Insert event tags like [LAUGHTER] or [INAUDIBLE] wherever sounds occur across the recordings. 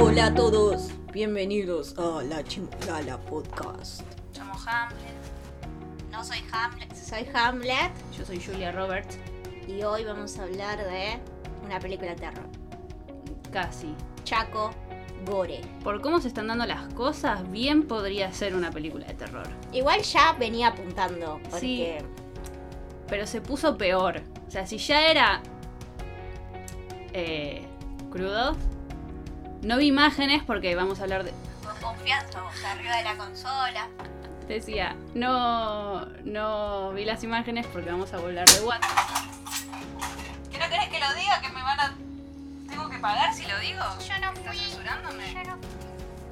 Hola a todos, bienvenidos a la Chimgala Podcast. Somos Hamlet. No soy Hamlet. Soy Hamlet Yo soy Julia Roberts. y hoy vamos a hablar de una película de terror. Casi. Chaco Gore. Por cómo se están dando las cosas, bien podría ser una película de terror. Igual ya venía apuntando, porque Pero se puso peor. O sea, si ya era eh, crudo, no vi imágenes porque vamos a hablar de... con confianza, sea, arriba de la consola. Decía, no, no vi las imágenes porque vamos a hablar de WhatsApp. ¿Que no querés que lo diga? ¿Que me van a... ¿Tengo que pagar si lo digo? Yo no ¿Estás censurándome? no.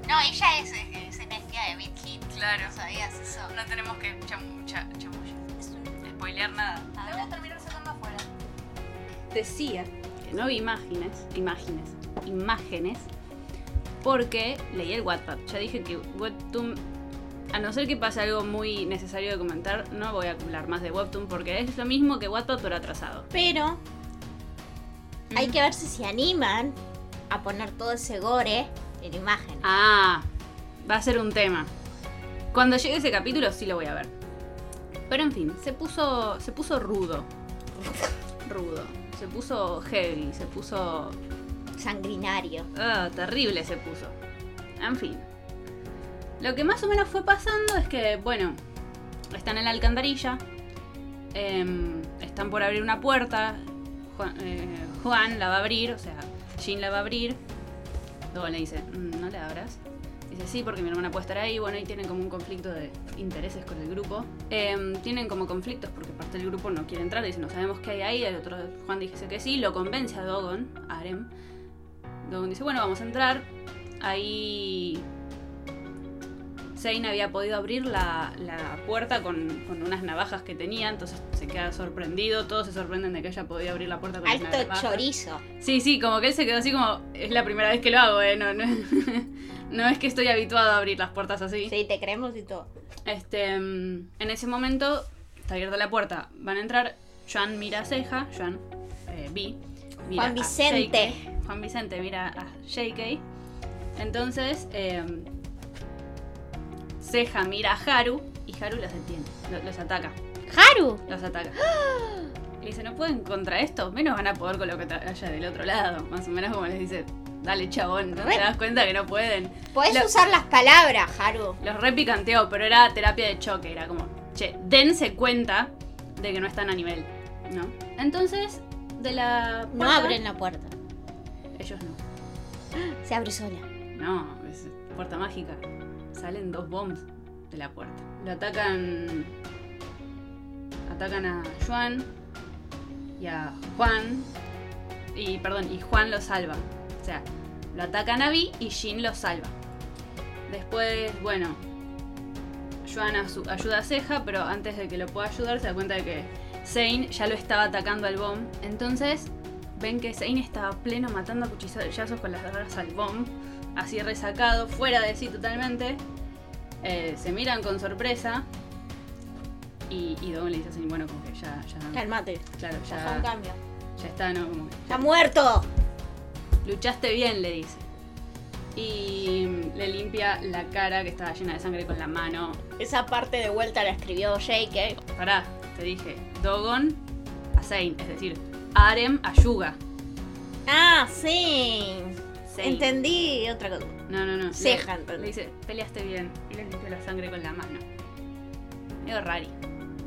No, ella es, es, es energía de Big Hit. Claro. ¿Sabías eso? No tenemos que chamu- cha- chamullar. Es un- Spoilear nada. Voy a terminar sacando afuera. Decía que no vi imágenes, imágenes, imágenes, porque leí el Wattpad. Ya dije que Webtoon, a no ser que pase algo muy necesario de comentar, no voy a hablar más de Webtoon porque es lo mismo que Wattpad pero atrasado. Pero hay que ver si se animan a poner todo ese gore en imagen. Ah, va a ser un tema. Cuando llegue ese capítulo sí lo voy a ver. Pero en fin, se puso, se puso rudo. [LAUGHS] Rudo. Se puso heavy, se puso Sanguinario. Ah, terrible se puso. En fin. Lo que más o menos fue pasando es que, bueno, están en la alcantarilla. em, están por abrir una puerta. Juan, eh, Juan la va a abrir, o sea, Jean la va a abrir. Luego le dice, "Mm, no la abras. Sí, porque mi hermana puede estar ahí. Bueno, y tienen como un conflicto de intereses con el grupo. Em, tienen como conflictos porque parte del grupo no quiere entrar. Dice, no sabemos qué hay ahí. El otro, Juan dice que sí. Lo convence a Dogon, a Arem. Dogon dice, bueno, vamos a entrar. Ahí Zane había podido abrir la, la puerta con, con unas navajas que tenía, entonces se queda sorprendido. Todos se sorprenden de que haya podido abrir la puerta con las Alto navajas. chorizo. Sí, sí, como que él se quedó así como, es la primera vez que lo hago, ¿eh? No, no, [LAUGHS] no es que estoy habituado a abrir las puertas así. Sí, te creemos y todo. Este, mm, en ese momento está abierta la puerta, van a entrar, Joan mira a Ceja, Joan, eh, Vi, mira Juan Vicente. Juan Vicente mira a JK, entonces eh, Ceja mira a Haru y Haru los detiene, lo- los ataca, ¡Haru! los ataca. [GASPS] Y dice, no pueden contra esto, menos van a poder con lo que haya del otro lado, más o menos como les dice, dale chabón, ¿no te das cuenta que no pueden? Podés Lo- usar las palabras, Haru. Los repicanteó, pero era terapia de choque. Era como, che, dense cuenta de que no están a nivel, ¿no? Entonces, de la. No puerta- abren la puerta. Ellos no. Se abre sola. No, es puerta mágica. Salen dos bombs de la puerta. Lo atacan. Atacan a Juan y a Juan. Y, perdón, y Juan lo salva. O sea, lo atacan a Vi y Jin lo salva. Después, bueno, asu- ayuda a Ceja, pero antes de que lo pueda ayudar se da cuenta de que Zane ya lo estaba atacando al bomb. Entonces ven que Zane estaba pleno matando a cuchillazos con las garras al bomb, así resacado, fuera de sí totalmente. Eh, se miran con sorpresa. Y, y Dogon le dice a Zane, bueno, como que ya, ya, Calmate. claro, un ya, cambio. ya está, ¿no? Como que ¡Está muerto! Luchaste bien, le dice. Y le limpia la cara que estaba llena de sangre con la mano. Esa parte de vuelta la escribió Jake. Pará, te dije, Dogon a Zane, es decir, Arem a Yuga. Ah, sí. Zane. Entendí otra cosa. No, no, no. Ceja, le, le dice, peleaste bien. Y le limpia la sangre con la mano. Medio rari.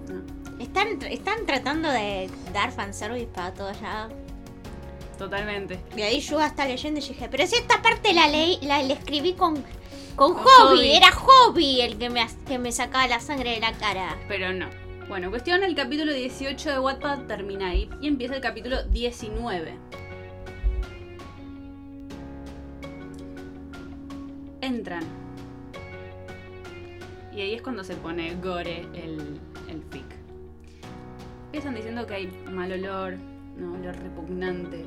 ¿no? Están, están tratando de dar fanservice para todos lados. Totalmente. Y ahí Yuga está leyendo y yo dije, pero si esta parte la leí, la, la escribí con, con, Con Hobby. Hobby. Era Hobby el que me, que me sacaba la sangre de la cara. Pero no. Bueno, cuestión, el capítulo 18 de Wattpad termina ahí y empieza el capítulo 19. Entran. Y ahí es cuando se pone gore el, el fic. Empiezan diciendo que hay mal olor, ¿no? olor repugnante.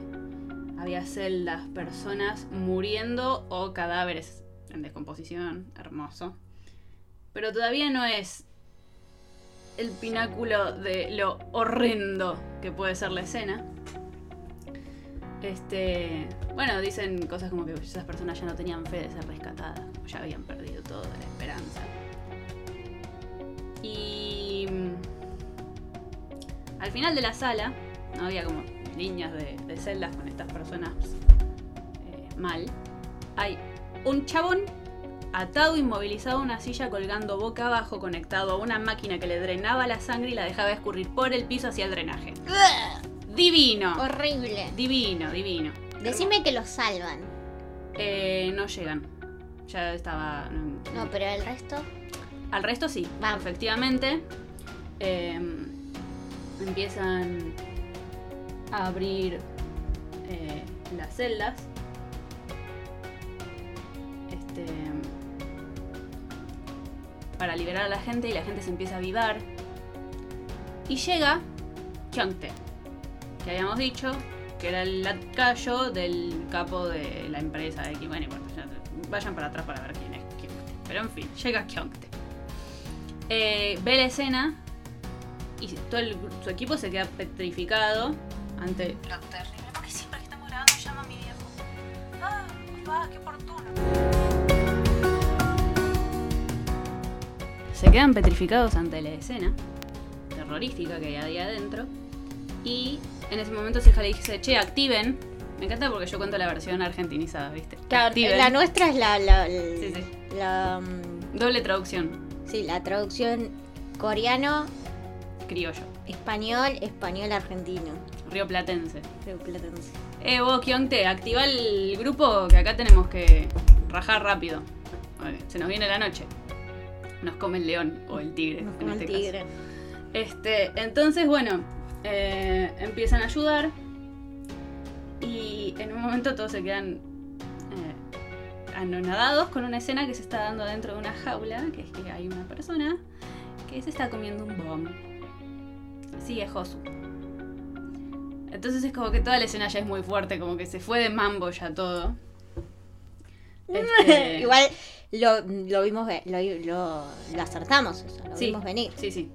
Había celdas, personas muriendo o cadáveres en descomposición. Hermoso. Pero todavía no es el pináculo de lo horrendo que puede ser la escena. Este, bueno, dicen cosas como que esas personas ya no tenían fe de ser rescatadas, ya habían perdido toda la esperanza. Y mm, al final de la sala, no había como líneas de, de celdas con estas personas eh, mal. Hay un chabón atado, inmovilizado a una silla, colgando boca abajo, conectado a una máquina que le drenaba la sangre y la dejaba escurrir por el piso hacia el drenaje. Divino. Horrible. Divino, divino. Decime que los salvan. Eh, no llegan. Ya estaba. No, pero el resto. Al resto sí, Vamos. efectivamente. eh, empiezan a abrir eh, las celdas. Este, para liberar a la gente y la gente se empieza a avivar. Y llega Kyongte, que habíamos dicho que era el lacayo del capo de la empresa de Kim. Bueno, vayan para atrás para ver quién es Kyongte. Pero en fin, llega Kyongte. Eh, ve la escena y todo el- su equipo se queda petrificado ante lo terrible. Porque siempre que estamos grabando llama a mi viejo. Ah, papá, qué oportuno. Se quedan petrificados ante la escena terrorífica que hay ahí adentro. Y en ese momento Ceja le dice, che, activen. Me encanta porque yo cuento la versión argentinizada, ¿viste? Claro, Activen. la nuestra es la. la, Sí, sí. la, mm, Doble traducción, sí, la traducción coreano, criollo, español, español argentino. Río platense. Creo platense. Eh, vos, Kionte, activa el grupo que acá tenemos que rajar rápido. Vale, se nos viene la noche. Nos come el león o el tigre. Nos en come el este caso. tigre. Este, entonces, bueno, eh, empiezan a ayudar. Y en un momento todos se quedan eh, anonadados con una escena que se está dando dentro de una jaula, que es que hay una persona que se está comiendo un bomb. Es Josu. Entonces es como que toda la escena ya es muy fuerte, como que se fue de mambo ya todo. Este, [LAUGHS] Igual lo, lo vimos, lo, lo, lo acertamos, eso, lo Sí. vimos venir. Sí, sí,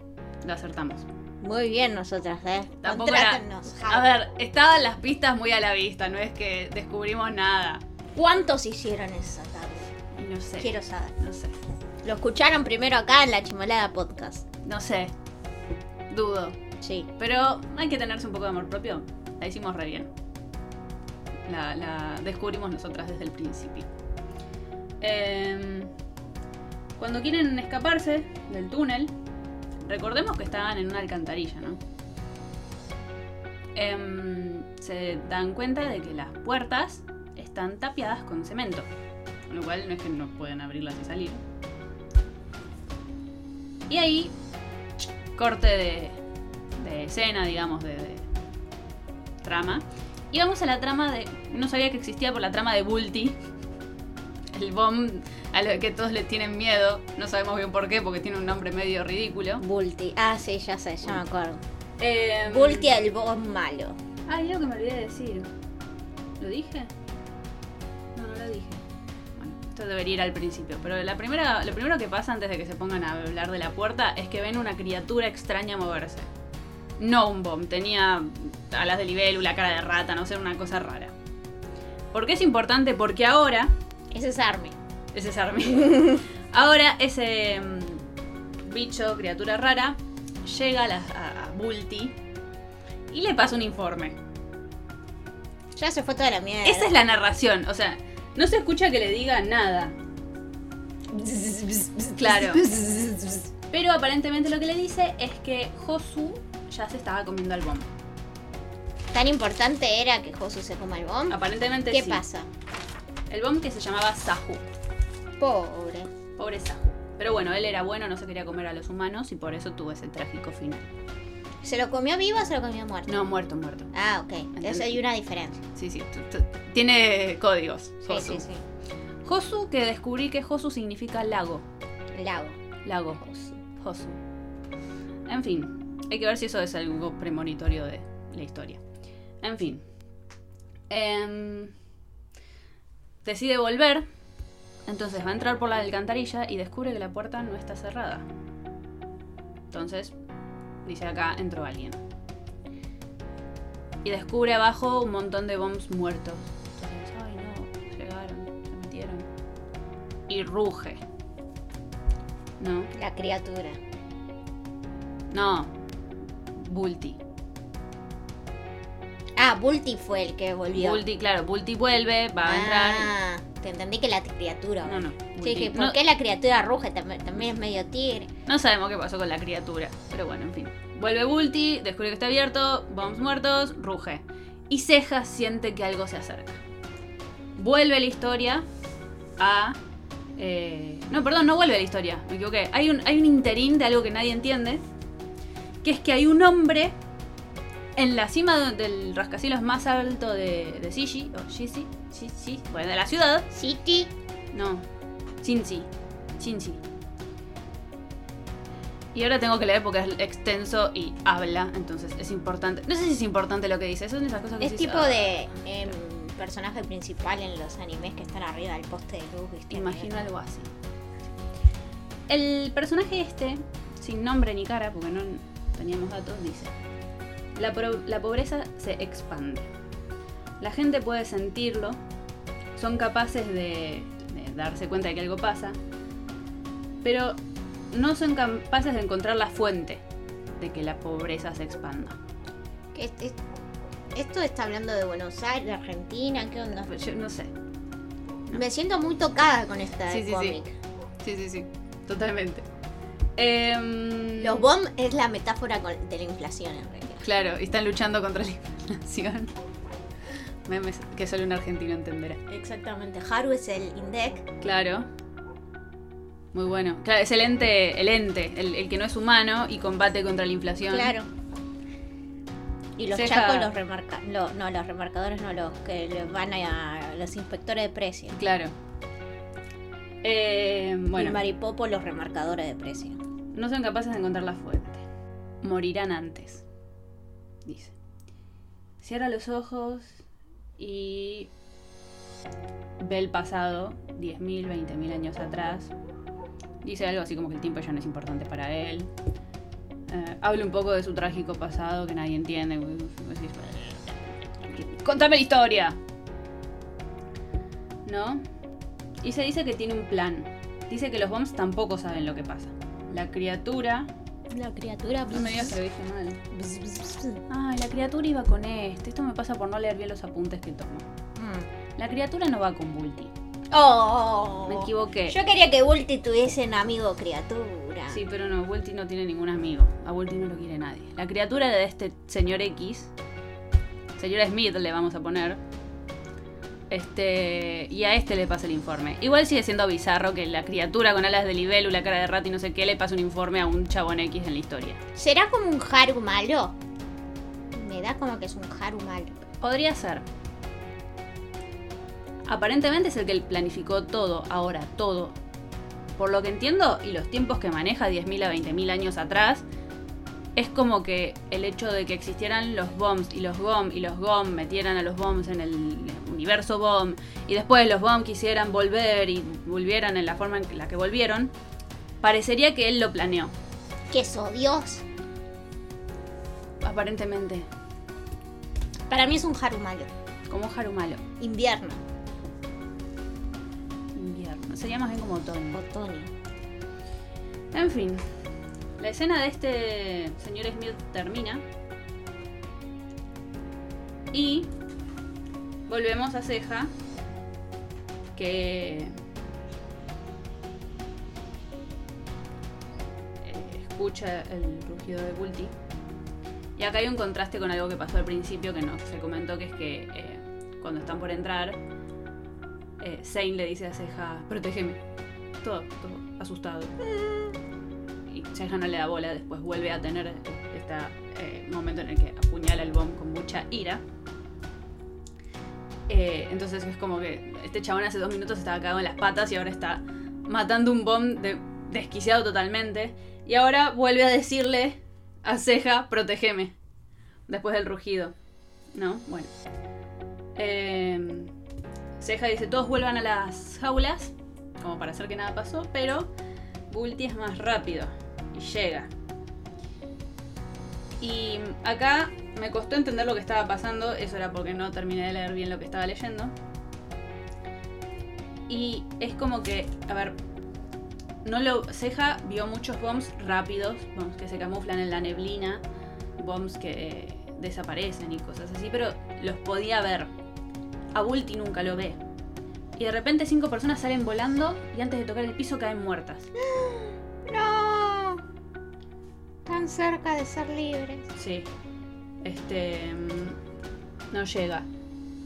lo acertamos. Muy bien nosotras, ¿eh? Tampoco era- A ver, estaban las pistas muy a la vista, no es que descubrimos nada. ¿Cuántos hicieron esa tarde? No sé. Quiero saber. No sé. Lo escucharon primero acá en la Chimolada Podcast. No sé. Dudo. Sí. Pero hay que tenerse un poco de amor propio. La hicimos re bien. La, descubrimos nosotras desde el principio. Em, cuando quieren escaparse del túnel, recordemos que estaban en una alcantarilla, ¿no? Em, se dan cuenta de que las puertas están tapiadas con cemento. Con lo cual no es que no pueden abrirlas y salir. Y ahí, corte de, escena, digamos, de, de trama. Y vamos a la trama de. No sabía que existía por la trama de Bulty. [LAUGHS] El bomb a lo que todos le tienen miedo. No sabemos bien por qué, porque tiene un nombre medio ridículo. Bulti. Ah, sí, ya sé, ya me acuerdo. Eh, Bulti el boss malo. Ay, algo que me olvidé de decir. ¿Lo dije? No, no lo dije. Bueno, esto debería ir al principio. Pero la primera, lo primero que pasa antes de que se pongan a hablar de la puerta es que ven una criatura extraña moverse. No un bomb, tenía alas de libélula, cara de rata, no sé, una cosa rara. ¿Por qué es importante? Porque ahora Ese es Army. ese es Armin. [LAUGHS] Ahora ese mm, bicho, criatura rara, llega a, la, a, a Bulty y le pasa un informe. Ya se fue toda la mierda. Esa es la narración, o sea, no se escucha que le diga nada. [LAUGHS] Claro. Pero aparentemente lo que le dice es que Josu ya se estaba comiendo al bomb. Tan importante era que Josu se coma el bomb. Aparentemente ¿Qué sí. pasa? El bomb que se llamaba Sahu. Pobre. Pobre Sahu. Pero bueno, él era bueno, no se quería comer a los humanos y por eso tuvo ese trágico final. ¿Se lo comió vivo o se lo comió muerto? No, muerto, muerto. Ah, ok. Entonces hay una diferencia. Sí, sí. Tiene códigos. Sí, Josu. sí, sí. Josu, que descubrí que Josu significa lago. Lago. Lago. Josu. Josu. En fin, hay que ver si eso es algo premonitorio de la historia. En fin. Em, decide volver. Entonces va a entrar por la alcantarilla y descubre que la puerta no está cerrada. Entonces, dice acá, entró alguien. y descubre abajo un montón de bombs muertos. Entonces, ay no, llegaron, se metieron. Y ruge. ¿No? La criatura. No. Bulti. Ah, Bulti fue el que volvió. Bulti, claro, Bulti vuelve, va a entrar. Ah, te entendí que la criatura. No, no. Sí, que ¿por no, qué la criatura ruge? También, también es medio tigre. no sabemos qué pasó con la criatura. Pero bueno, en fin. Vuelve Bulti, descubre que está abierto, bombs muertos, ruge. Y Ceja siente que algo se acerca. Vuelve la historia a. eh, no, perdón, no vuelve la historia, me equivoqué. Hay un, hay un interín de algo que nadie entiende. Que es que hay un hombre en la cima del rascacielos más alto de, de o Shishi, Shishi, bueno, de la ciudad. City. No, Shinji. Shinji. Y ahora tengo que leer porque es extenso y habla, entonces es importante. No sé si es importante lo que dice, son esas cosas que Es tipo "Ah". de em, personaje principal en los animes que están arriba del poste de luz. ¿viste? Imagino algo así. El personaje este, sin nombre ni cara, porque no teníamos datos, dice: la, pobreza se expande. La gente puede sentirlo, son capaces de, de darse cuenta de que algo pasa, pero no son capaces de encontrar la fuente de que la pobreza se expanda. Este- esto está hablando de Buenos Aires, de Argentina, ¿qué onda? Pues Yo no sé. Me siento muy tocada con esta Sí, sí, sí. cómic. Sí, sí, sí, totalmente. Em, Los bomb es la metáfora de la inflación en realidad. Claro, y están luchando contra la [LAUGHS] inflación. Memes que solo un argentino entenderá. Exactamente. Haru es el Indec. Claro. Muy bueno. Claro, es el ente, el ente, el, el que no es humano y combate contra la inflación. Claro. Y los Ceja- chacos, los remarca lo- no, los remarcadores no, los que le van a, los inspectores de precios. Claro. Eh, Y bueno, Maripopo, los remarcadores de precios. No son capaces de encontrar la fuente. Morirán antes. Dice. Cierra los ojos y ve el pasado, 10.000, 20.000 años atrás. Dice algo así como que el tiempo ya no es importante para él. Eh, habla un poco de su trágico pasado que nadie entiende. Contame la historia. ¿No? Y se dice que tiene un plan. Dice que los bombs tampoco saben lo que pasa. La criatura. La criatura. No me digas que lo dije mal. Ay, la criatura iba con este. Esto me pasa por no leer bien los apuntes que tomo. Mm. La criatura no va con Bulti. Oh. Me equivoqué. Yo quería que Bulti tuviese un amigo criatura. Sí, pero no, Bulti no tiene ningún amigo. A Bulti no lo quiere nadie. La criatura de este señor X, señor Smith le vamos a poner, este, y a este le pasa el informe. Igual sigue siendo bizarro que la criatura con alas de libélula, cara de rato y no sé qué le pase un informe a un chabón X en la historia. ¿Será como un Haru malo? Me da como que es un Haru malo. Podría ser. Aparentemente es el que planificó todo, ahora todo. Por lo que entiendo, y los tiempos que maneja 10.000 a 20.000 años atrás, es como que el hecho de que existieran los bombs y los GOM y los GOM metieran a los bombs en el universo bomb y después los bomb quisieran volver y volvieran en la forma en la que volvieron, parecería que él lo planeó. Que so Dios. Aparentemente, Para mí es un Haru malo. como Harumalo. Invierno. Invierno. Sería más bien como otoño. Otoño. En fin, la escena de este señor Smith termina. Y volvemos a Ceja, que escucha el rugido de Bulti. Y acá hay un contraste con algo que pasó al principio que no se comentó, que es que eh, cuando están por entrar, eh, Zane le dice a Ceja, protégeme. Todo, todo asustado. Ceja no le da bola, después vuelve a tener este momento en el que apuñala el bomb con mucha ira. Eh, entonces es como que este chabón hace dos minutos estaba cagado en las patas y ahora está matando un bomb de- desquiciado totalmente. Y ahora vuelve a decirle a Ceja, protégeme. Después del rugido. ¿No? Bueno. Eh, Ceja dice, todos vuelvan a las jaulas, como para hacer que nada pasó, pero Bulti es más rápido y llega. Y acá me costó entender lo que estaba pasando, eso era porque no terminé de leer bien lo que estaba leyendo. Y es como que, a ver, no lo. Ceja vio muchos bombs rápidos, bombs que se camuflan en la neblina, bombs que eh, desaparecen y cosas así, pero los podía ver. A Bulti nunca lo ve. Y de repente cinco personas salen volando y antes de tocar el piso caen muertas. Tan cerca de ser libres. Sí. Este. mm, No llega.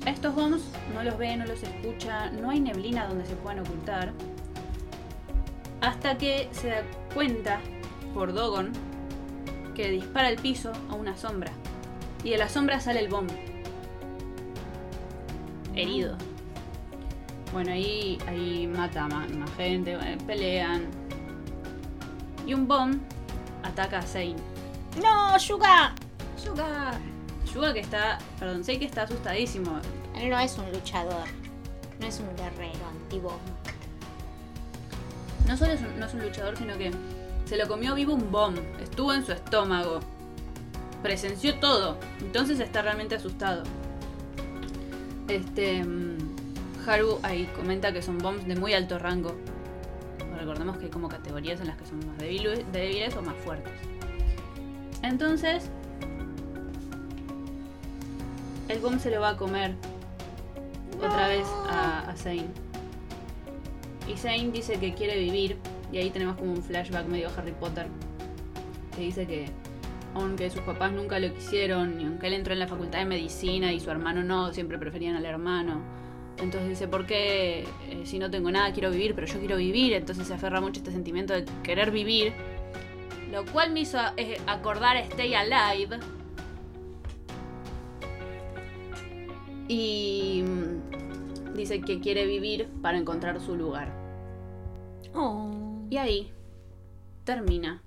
Estos bombs no los ve, no los escucha, no hay neblina donde se puedan ocultar. Hasta que se da cuenta por Dogon que dispara al piso a una sombra. Y de la sombra sale el bomb. Herido. Bueno, ahí, ahí mata a más, más gente, bueno, pelean. Y un bomb ataca a Zane. No, Yuga. Yuga. Yuga que está, perdón, sé que está asustadísimo. Él no es un luchador. No es un guerrero antibomb. No solo es un- no es un luchador, sino que se lo comió vivo un bomb. Estuvo en su estómago. Presenció todo. Entonces está realmente asustado. Este. mm, Haru ahí comenta que son bombs de muy alto rango. Recordemos que hay como categorías en las que son más débiles, débiles o más fuertes. Entonces. El bomb se lo va a comer otra vez a, a Zane. Y Zane dice que quiere vivir. Y ahí tenemos como un flashback medio Harry Potter. Que dice que aunque sus papás nunca lo quisieron, y aunque él entró en la facultad de medicina y su hermano no, siempre preferían al hermano. Entonces dice, ¿por qué eh, si no tengo nada quiero vivir? Pero yo quiero vivir. Entonces se aferra mucho a este sentimiento de querer vivir. Lo cual me hizo eh, acordar a Stay Alive. Y mm, dice que quiere vivir para encontrar su lugar. Oh. Y ahí termina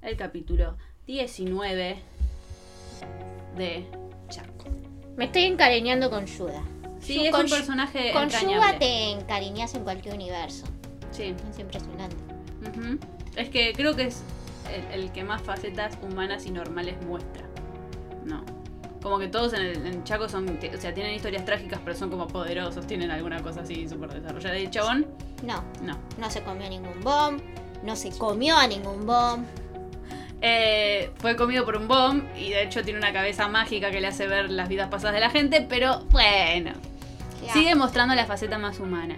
el capítulo 19 de Chaco. Me estoy encariñando con Yuda. Sí, es un personaje Con. Yuga te encariñas en cualquier universo. Sí. Es impresionante. Es que creo que es el, el que más facetas humanas y normales muestra. No. Como que todos en, el, en Chaco son, o sea, tienen historias trágicas, pero son como poderosos, tienen alguna cosa así súper desarrollada. Y el chabón, No, no. no se comió ningún bomb. No se comió a ningún bomb. Eh, fue comido por un bomb y de hecho tiene una cabeza mágica que le hace ver las vidas pasadas de la gente, pero bueno, Sigue mostrando la faceta más humana.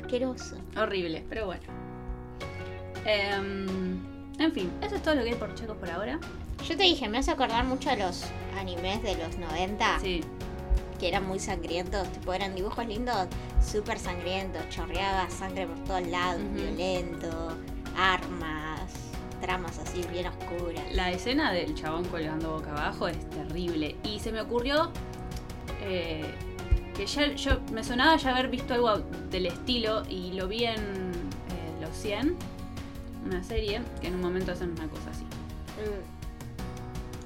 Asqueroso. Horrible, pero bueno. Em, en fin, eso es todo lo que hay por Chacos por ahora. Yo te dije, me hace acordar mucho a los animes de los 90 Sí, que eran muy sangrientos, tipo eran dibujos lindos, súper sangrientos, chorreaba sangre por todos lados, Ujú. violento, armas, tramas así bien oscuras. la escena del chabón colgando boca abajo es terrible. Y se me ocurrió eh, que ya yo me sonaba ya haber visto algo del estilo y lo vi en eh, Los 100, una serie que en un momento hacen una cosa así.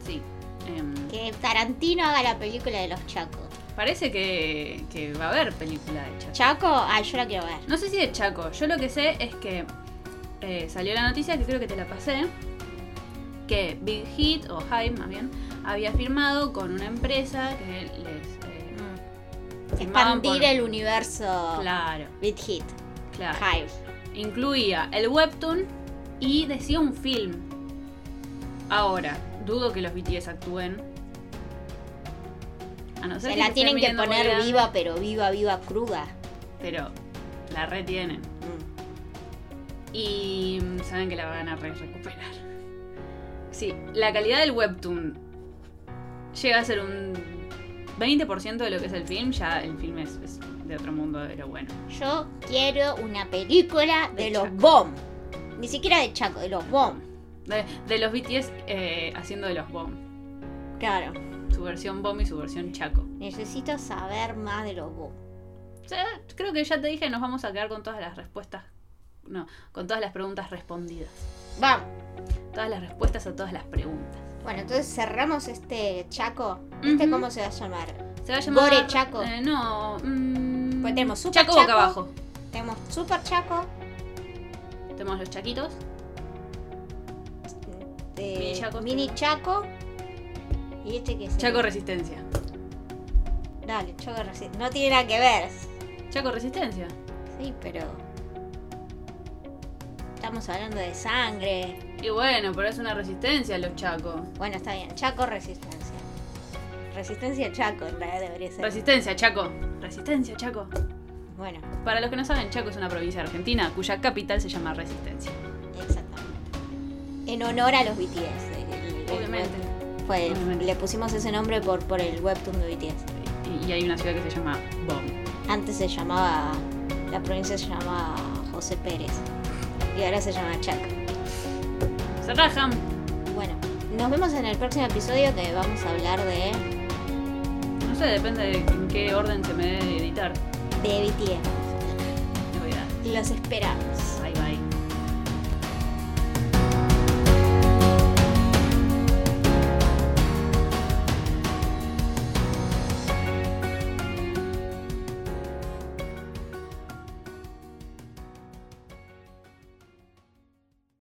Sí. em, Que Tarantino haga la película de los Chacos. parece que, que va a haber película de Chaco. Chaco, ay, yo la quiero ver. No sé si de Chaco. Yo lo que sé es que eh, salió la noticia, que creo que te la pasé, que Big Hit, o Hype más bien, había firmado con una empresa que les... Expandir por- el universo Claro, Beat Hit, claro. Hive. Incluía el webtoon y decía un film. Ahora, dudo que los BTS actúen. A no ser Se que la se tienen que poner viva, pero viva, viva, cruda. Pero la retienen. Mm. Y mm, saben que la van a re- recuperar. Sí, la calidad del webtoon llega a ser un 20% de lo que es el film. Ya el film es, es de otro mundo, pero bueno. Yo quiero una película de, De los Chaco. Bomb. Ni siquiera de Chaco, de los Bomb. De, de los BTS eh, haciendo de los bomb. Claro. Su versión bomb y su versión chaco. Necesito saber más de los Bomb. O sea, creo que ya te dije, nos vamos a quedar con todas las respuestas. No, con todas las preguntas respondidas. Vamos. Todas las respuestas a todas las preguntas. Bueno, entonces cerramos este Chaco. ¿Este cómo se va a llamar? Se va a llamar. Gore Chaco. eh, no. mm, Pues tenemos Super Chaco boca Chaco. abajo. Tenemos Super Chaco. Tenemos los chaquitos. de Mini Chacos Mini. Chaco. ¿Y este qué es? Chaco Resistencia. Dale, Chaco Resistencia. No tiene nada que ver. Chaco Resistencia. Sí, pero. Estamos hablando de sangre. Y bueno, pero es una resistencia los chacos. Bueno, está bien. Chaco Resistencia. Resistencia Chaco, en realidad debería ser. Resistencia, Chaco. Resistencia, Chaco. bueno, Para los que no saben, Chaco es una provincia Argentina cuya capital se llama Resistencia. exactamente. En honor a los BTS. el- el Obviamente. web- Fue, Obviamente. le pusimos ese nombre por, por el webtoon de BTS. Y, y hay una ciudad que se llama Bomb. Antes se llamaba. La provincia se llamaba José Pérez. Y ahora se llama Chaco. Se rajan. Bueno, nos vemos en el próximo episodio que vamos a hablar de, No sé, depende de en qué orden se me debe editar. de BTS. Los esperamos.